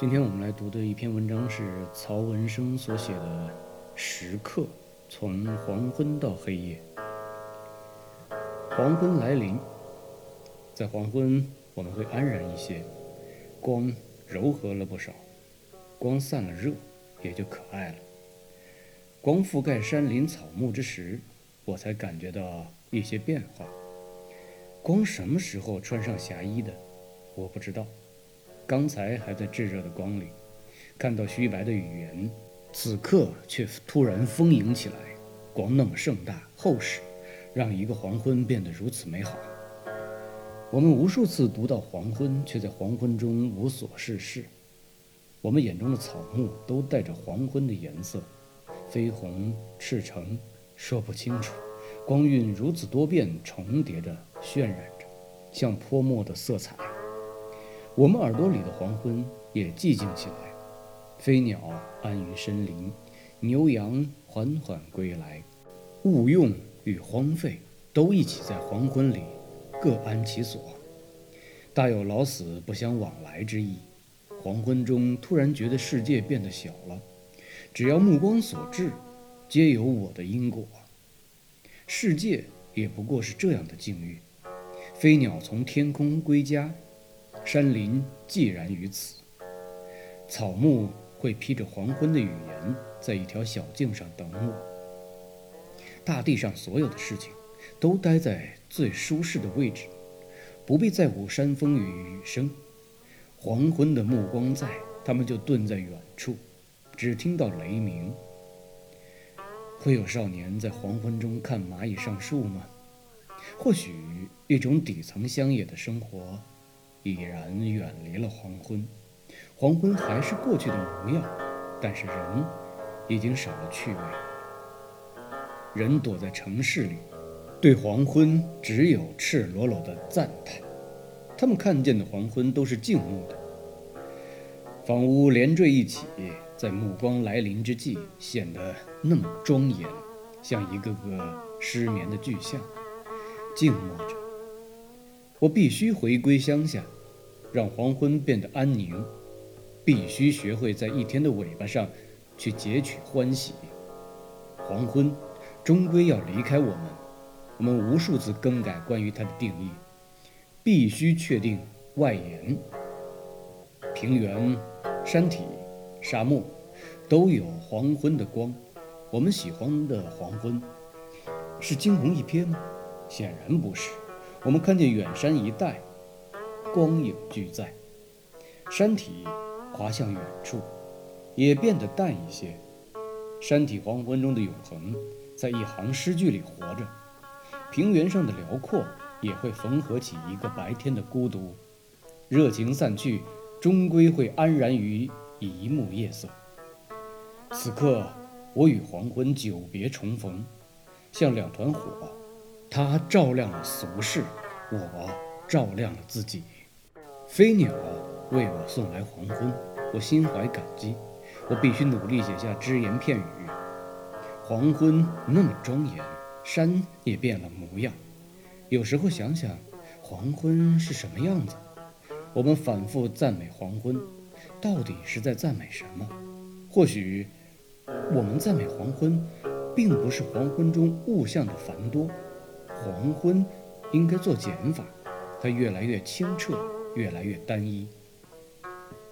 今天我们来读的一篇文章是曹文生所写的《时刻：从黄昏到黑夜》。黄昏来临，在黄昏我们会安然一些，光柔和了不少，光散了热，也就可爱了。光覆盖山林草木之时，我才感觉到一些变化。光什么时候穿上霞衣的，我不知道。刚才还在炙热的光里，看到虚白的语言，此刻却突然丰盈起来，光那么盛大厚实，让一个黄昏变得如此美好。我们无数次读到黄昏，却在黄昏中无所事事。我们眼中的草木都带着黄昏的颜色，绯红、赤橙，说不清楚。光晕如此多变，重叠着，渲染着，像泼墨的色彩。我们耳朵里的黄昏也寂静起来，飞鸟安于深林，牛羊缓缓归来，物用与荒废都一起在黄昏里各安其所，大有老死不相往来之意。黄昏中突然觉得世界变得小了，只要目光所至，皆有我的因果。世界也不过是这样的境遇，飞鸟从天空归家。山林寂然于此，草木会披着黄昏的语言，在一条小径上等我。大地上所有的事情，都待在最舒适的位置，不必在乎山风与雨声。黄昏的目光在，他们就顿在远处，只听到雷鸣。会有少年在黄昏中看蚂蚁上树吗？或许一种底层乡野的生活。已然远离了黄昏，黄昏还是过去的模样，但是人已经少了趣味。人躲在城市里，对黄昏只有赤裸裸的赞叹。他们看见的黄昏都是静穆的，房屋连缀一起，在目光来临之际显得那么庄严，像一个个失眠的巨像，静默着。我必须回归乡下。让黄昏变得安宁，必须学会在一天的尾巴上去截取欢喜。黄昏终归要离开我们，我们无数次更改关于它的定义，必须确定外延。平原、山体、沙漠都有黄昏的光。我们喜欢的黄昏是惊鸿一瞥吗？显然不是。我们看见远山一带。光影俱在，山体滑向远处，也变得淡一些。山体黄昏中的永恒，在一行诗句里活着。平原上的辽阔，也会缝合起一个白天的孤独。热情散去，终归会安然于一幕夜色。此刻，我与黄昏久别重逢，像两团火，它照亮了俗世，我照亮了自己。飞鸟为我送来黄昏，我心怀感激。我必须努力写下只言片语。黄昏那么庄严，山也变了模样。有时候想想，黄昏是什么样子？我们反复赞美黄昏，到底是在赞美什么？或许，我们赞美黄昏，并不是黄昏中物象的繁多。黄昏应该做减法，它越来越清澈。越来越单一。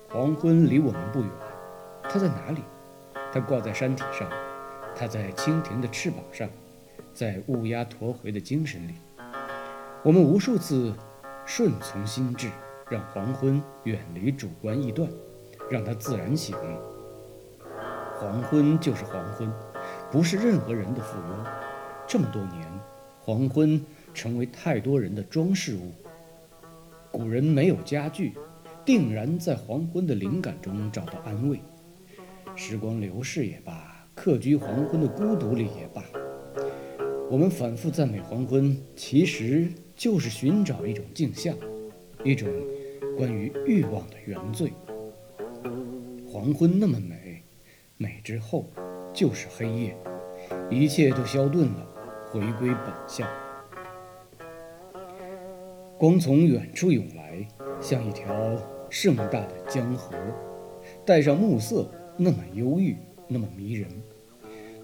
黄昏离我们不远，它在哪里？它挂在山体上，它在蜻蜓的翅膀上，在乌鸦驮回的精神里。我们无数次顺从心智，让黄昏远离主观臆断，让它自然醒。黄昏就是黄昏，不是任何人的附庸。这么多年，黄昏成为太多人的装饰物。古人没有家具，定然在黄昏的灵感中找到安慰。时光流逝也罢，客居黄昏的孤独里也罢，我们反复赞美黄昏，其实就是寻找一种镜像，一种关于欲望的原罪。黄昏那么美，美之后就是黑夜，一切都消遁了，回归本相。光从远处涌来，像一条盛大的江河，带上暮色，那么忧郁，那么迷人。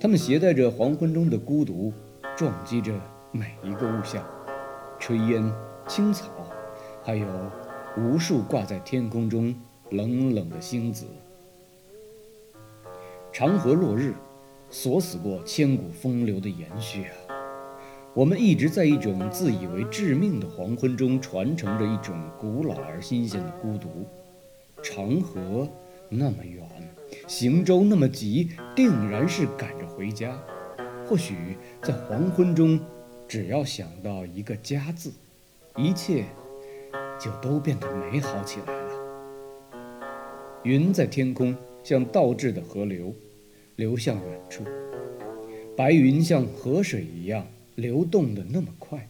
它们携带着黄昏中的孤独，撞击着每一个物象，炊烟、青草，还有无数挂在天空中冷冷的星子。长河落日，锁死过千古风流的延续啊！我们一直在一种自以为致命的黄昏中，传承着一种古老而新鲜的孤独。长河那么远，行舟那么急，定然是赶着回家。或许在黄昏中，只要想到一个“家”字，一切就都变得美好起来了。云在天空，像倒置的河流，流向远处。白云像河水一样。流动的那么快，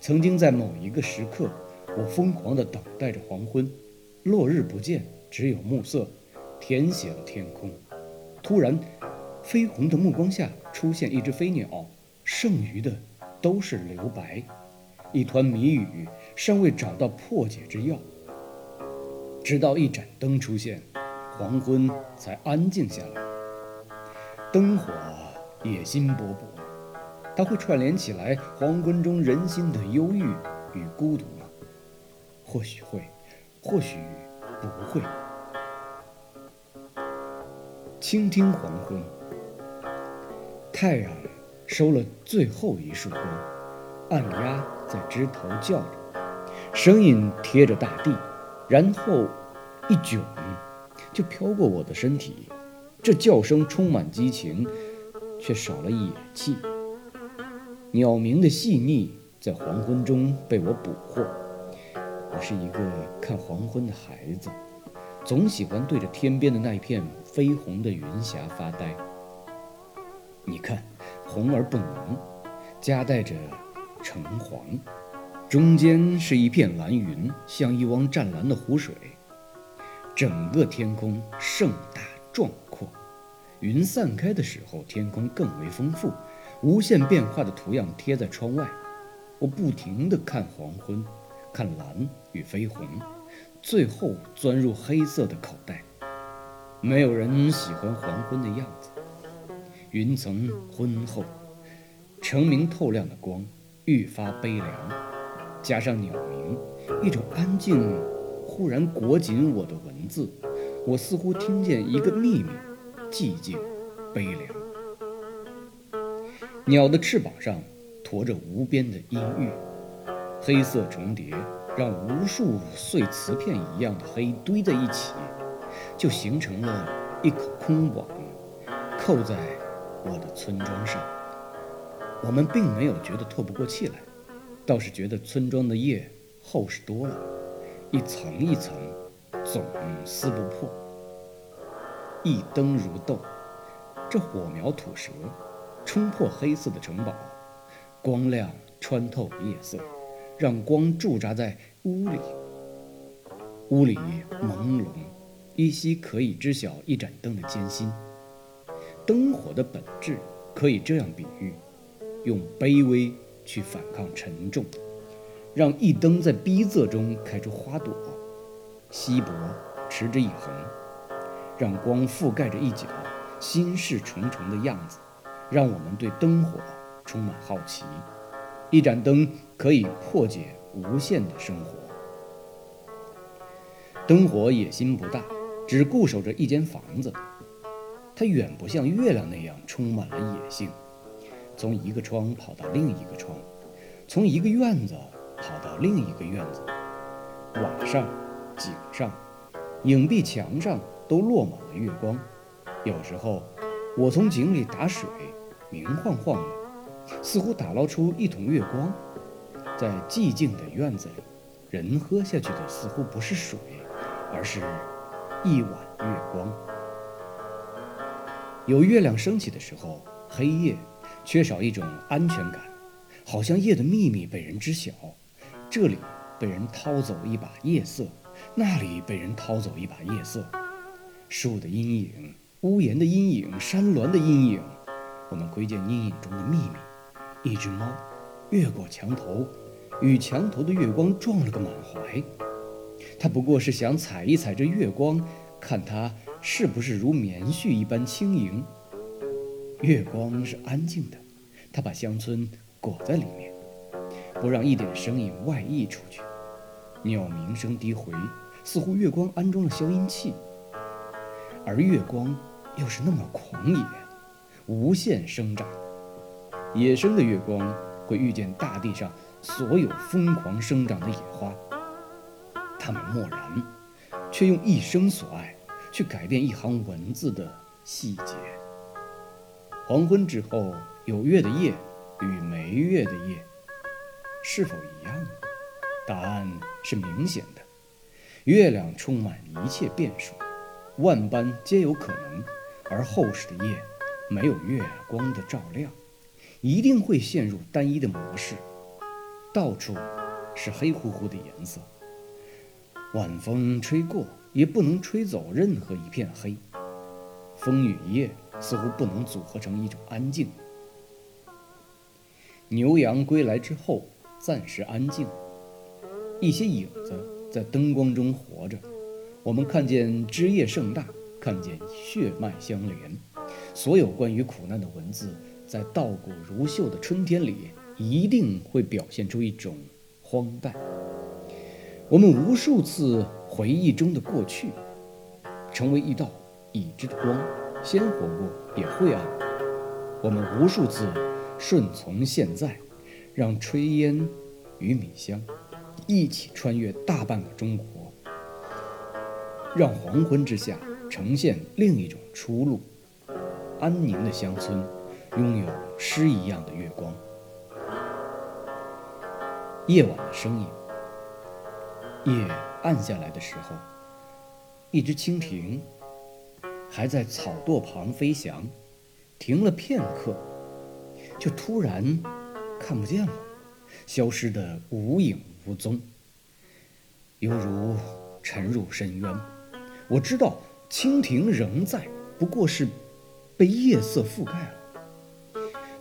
曾经在某一个时刻，我疯狂地等待着黄昏，落日不见，只有暮色，填写了天空。突然，绯红的目光下出现一只飞鸟，剩余的都是留白，一团谜语，尚未找到破解之药。直到一盏灯出现，黄昏才安静下来。灯火野心勃勃。它会串联起来黄昏中人心的忧郁与孤独吗？或许会，或许不会。倾听黄昏，太阳收了最后一束光，暗鸦在枝头叫着，声音贴着大地，然后一卷就飘过我的身体。这叫声充满激情，却少了野气。鸟鸣的细腻在黄昏中被我捕获。我是一个看黄昏的孩子，总喜欢对着天边的那一片绯红的云霞发呆。你看，红而不浓，夹带着橙黄，中间是一片蓝云，像一汪湛蓝的湖水。整个天空盛大壮阔，云散开的时候，天空更为丰富。无限变化的图样贴在窗外，我不停地看黄昏，看蓝与绯红，最后钻入黑色的口袋。没有人喜欢黄昏的样子，云层昏厚，澄明透亮的光愈发悲凉，加上鸟鸣，一种安静忽然裹紧我的文字，我似乎听见一个秘密，寂静，悲凉。鸟的翅膀上驮着无边的阴郁，黑色重叠，让无数碎瓷片一样的黑堆在一起，就形成了一口空网，扣在我的村庄上。我们并没有觉得透不过气来，倒是觉得村庄的夜厚实多了，一层一层，总撕不破。一灯如豆，这火苗吐舌。冲破黑色的城堡，光亮穿透夜色，让光驻扎在屋里。屋里朦胧，依稀可以知晓一盏灯的艰辛。灯火的本质可以这样比喻：用卑微去反抗沉重，让一灯在逼仄中开出花朵，稀薄持之以恒，让光覆盖着一角心事重重的样子。让我们对灯火充满好奇。一盏灯可以破解无限的生活。灯火野心不大，只固守着一间房子。它远不像月亮那样充满了野性，从一个窗跑到另一个窗，从一个院子跑到另一个院子。瓦上、井上、影壁墙上都落满了月光。有时候，我从井里打水。明晃晃的，似乎打捞出一桶月光，在寂静的院子里，人喝下去的似乎不是水，而是一碗月光。有月亮升起的时候，黑夜缺少一种安全感，好像夜的秘密被人知晓。这里被人掏走一把夜色，那里被人掏走一把夜色。树的阴影，屋檐的阴影，山峦的阴影。我们窥见阴影中的秘密：一只猫越过墙头，与墙头的月光撞了个满怀。它不过是想踩一踩这月光，看它是不是如棉絮一般轻盈？月光是安静的，它把乡村裹在里面，不让一点声音外溢出去。鸟鸣声低回，似乎月光安装了消音器。而月光又是那么狂野，无限生长。野生的月光会遇见大地上所有疯狂生长的野花，它们漠然，却用一生所爱去改变一行文字的细节。黄昏之后有月的夜与没月的夜是否一样？答案是明显的。月亮充满一切变数，万般皆有可能，而厚实的夜没有月光的照亮。一定会陷入单一的模式，到处是黑乎乎的颜色。晚风吹过，也不能吹走任何一片黑。风与夜似乎不能组合成一种安静。牛羊归来之后，暂时安静。一些影子在灯光中活着。我们看见枝叶盛大，看见血脉相连。所有关于苦难的文字。在稻谷如秀的春天里，一定会表现出一种荒诞。我们无数次回忆中的过去，成为一道已知的光，鲜活过也晦暗。我们无数次顺从现在，让炊烟与米香一起穿越大半个中国，让黄昏之下呈现另一种出路——安宁的乡村。拥有诗一样的月光，夜晚的声音。夜暗下来的时候，一只蜻蜓还在草垛旁飞翔，停了片刻，就突然看不见了，消失得无影无踪，犹如沉入深渊。我知道蜻蜓仍在，不过是被夜色覆盖了。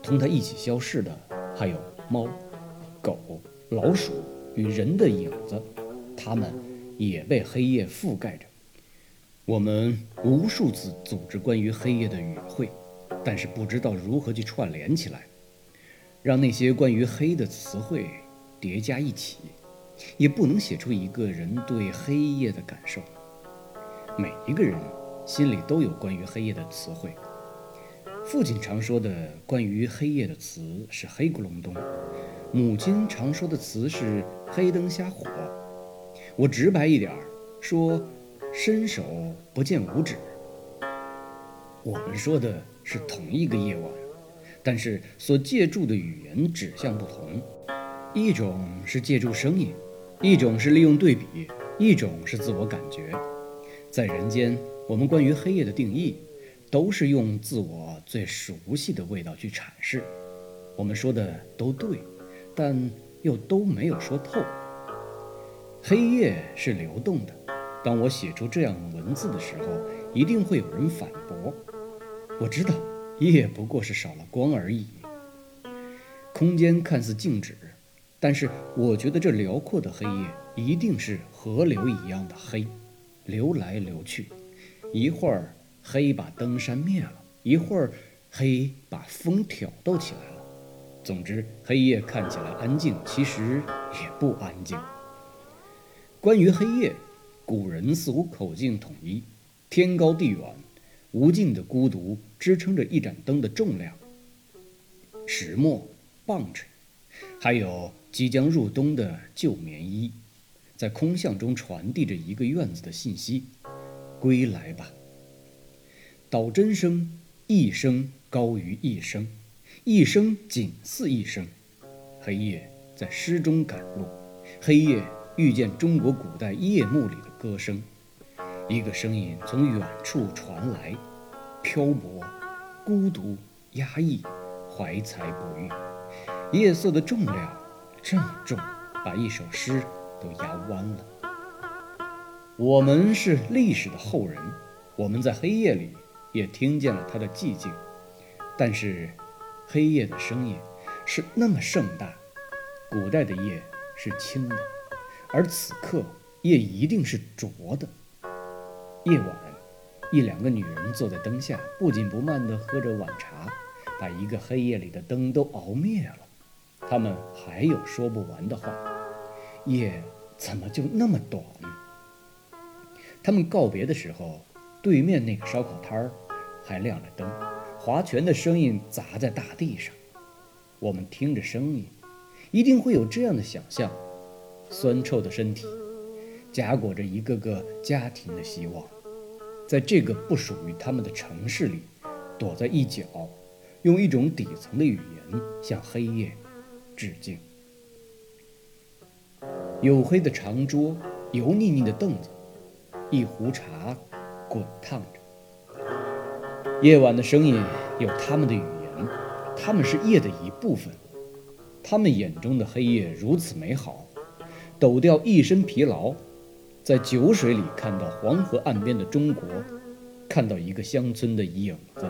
同它一起消逝的，还有猫、狗、老鼠与人的影子，它们也被黑夜覆盖着。我们无数次组织关于黑夜的语会，但是不知道如何去串联起来，让那些关于黑的词汇叠加一起，也不能写出一个人对黑夜的感受。每一个人心里都有关于黑夜的词汇。父亲常说的关于黑夜的词是“黑咕隆咚”，母亲常说的词是“黑灯瞎火”。我直白一点儿说，伸手不见五指。我们说的是同一个夜晚，但是所借助的语言指向不同。一种是借助声音，一种是利用对比，一种是自我感觉。在人间，我们关于黑夜的定义。都是用自我最熟悉的味道去阐释，我们说的都对，但又都没有说透。黑夜是流动的，当我写出这样文字的时候，一定会有人反驳。我知道，夜不过是少了光而已。空间看似静止，但是我觉得这辽阔的黑夜一定是河流一样的黑，流来流去，一会儿。黑把灯扇灭了，一会儿，黑把风挑逗起来了。总之，黑夜看起来安静，其实也不安静。关于黑夜，古人似乎口径统一：天高地远，无尽的孤独支撑着一盏灯的重量。石磨、棒槌，还有即将入冬的旧棉衣，在空巷中传递着一个院子的信息：归来吧。导针声，一声高于一声，一声仅似一声。黑夜在诗中赶路，黑夜遇见中国古代夜幕里的歌声。一个声音从远处传来，漂泊、孤独、压抑、怀才不遇。夜色的重量这么重，把一首诗都压弯了。我们是历史的后人，我们在黑夜里。也听见了他的寂静，但是黑夜的声音是那么盛大。古代的夜是清的，而此刻夜一定是浊的。夜晚一两个女人坐在灯下，不紧不慢地喝着晚茶，把一个黑夜里的灯都熬灭了。他们还有说不完的话。夜怎么就那么短？他们告别的时候，对面那个烧烤摊儿还亮着灯，划拳的声音砸在大地上。我们听着声音，一定会有这样的想象：酸臭的身体，夹裹着一个个家庭的希望，在这个不属于他们的城市里，躲在一角，用一种底层的语言向黑夜致敬。黝黑的长桌，油腻腻的凳子，一壶茶滚烫着。夜晚的声音有他们的语言，他们是夜的一部分。他们眼中的黑夜如此美好，抖掉一身疲劳，在酒水里看到黄河岸边的中国，看到一个乡村的影子。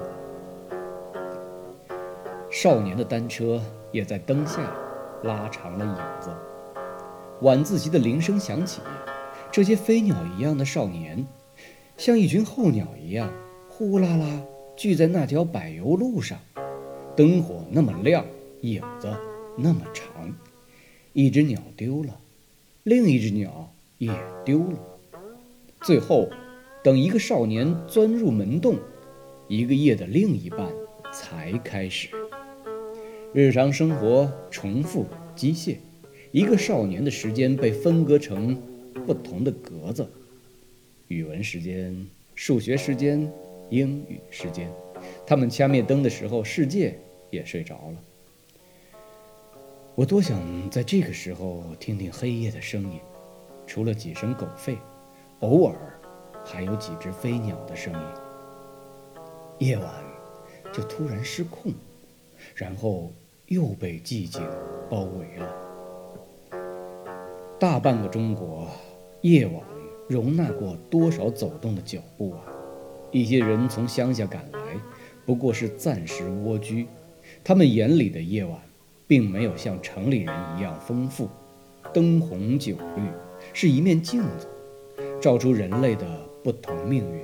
少年的单车也在灯下拉长了影子。晚自习的铃声响起，这些飞鸟一样的少年，像一群候鸟一样，呼啦啦聚在那条柏油路上。灯火那么亮，影子那么长。一只鸟丢了，另一只鸟也丢了。最后，等一个少年钻入门洞，一个夜的另一半才开始。日常生活重复机械。一个少年的时间被分割成不同的格子：语文时间、数学时间、英语时间。他们掐灭灯的时候，世界也睡着了。我多想在这个时候听听黑夜的声音，除了几声狗吠，偶尔还有几只飞鸟的声音。夜晚就突然失控，然后又被寂静包围了。大半个中国，夜晚容纳过多少走动的脚步啊！一些人从乡下赶来，不过是暂时蜗居。他们眼里的夜晚，并没有像城里人一样丰富，灯红酒绿，是一面镜子，照出人类的不同命运。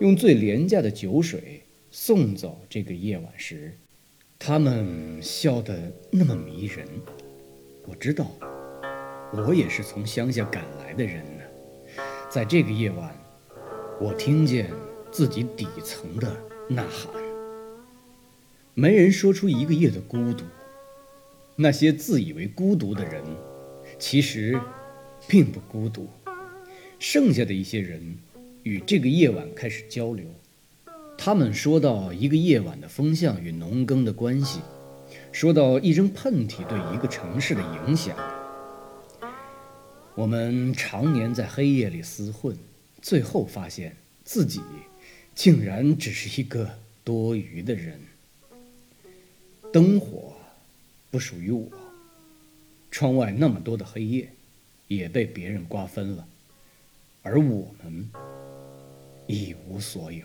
用最廉价的酒水送走这个夜晚时，他们笑得那么迷人。我知道。我也是从乡下赶来的人呢，在这个夜晚，我听见自己底层的呐喊。没人说出一个夜的孤独，那些自以为孤独的人，其实并不孤独。剩下的一些人与这个夜晚开始交流，他们说到一个夜晚的风向与农耕的关系，说到一声喷嚏对一个城市的影响。我们常年在黑夜里厮混，最后发现自己竟然只是一个多余的人。灯火不属于我，窗外那么多的黑夜也被别人瓜分了，而我们一无所有。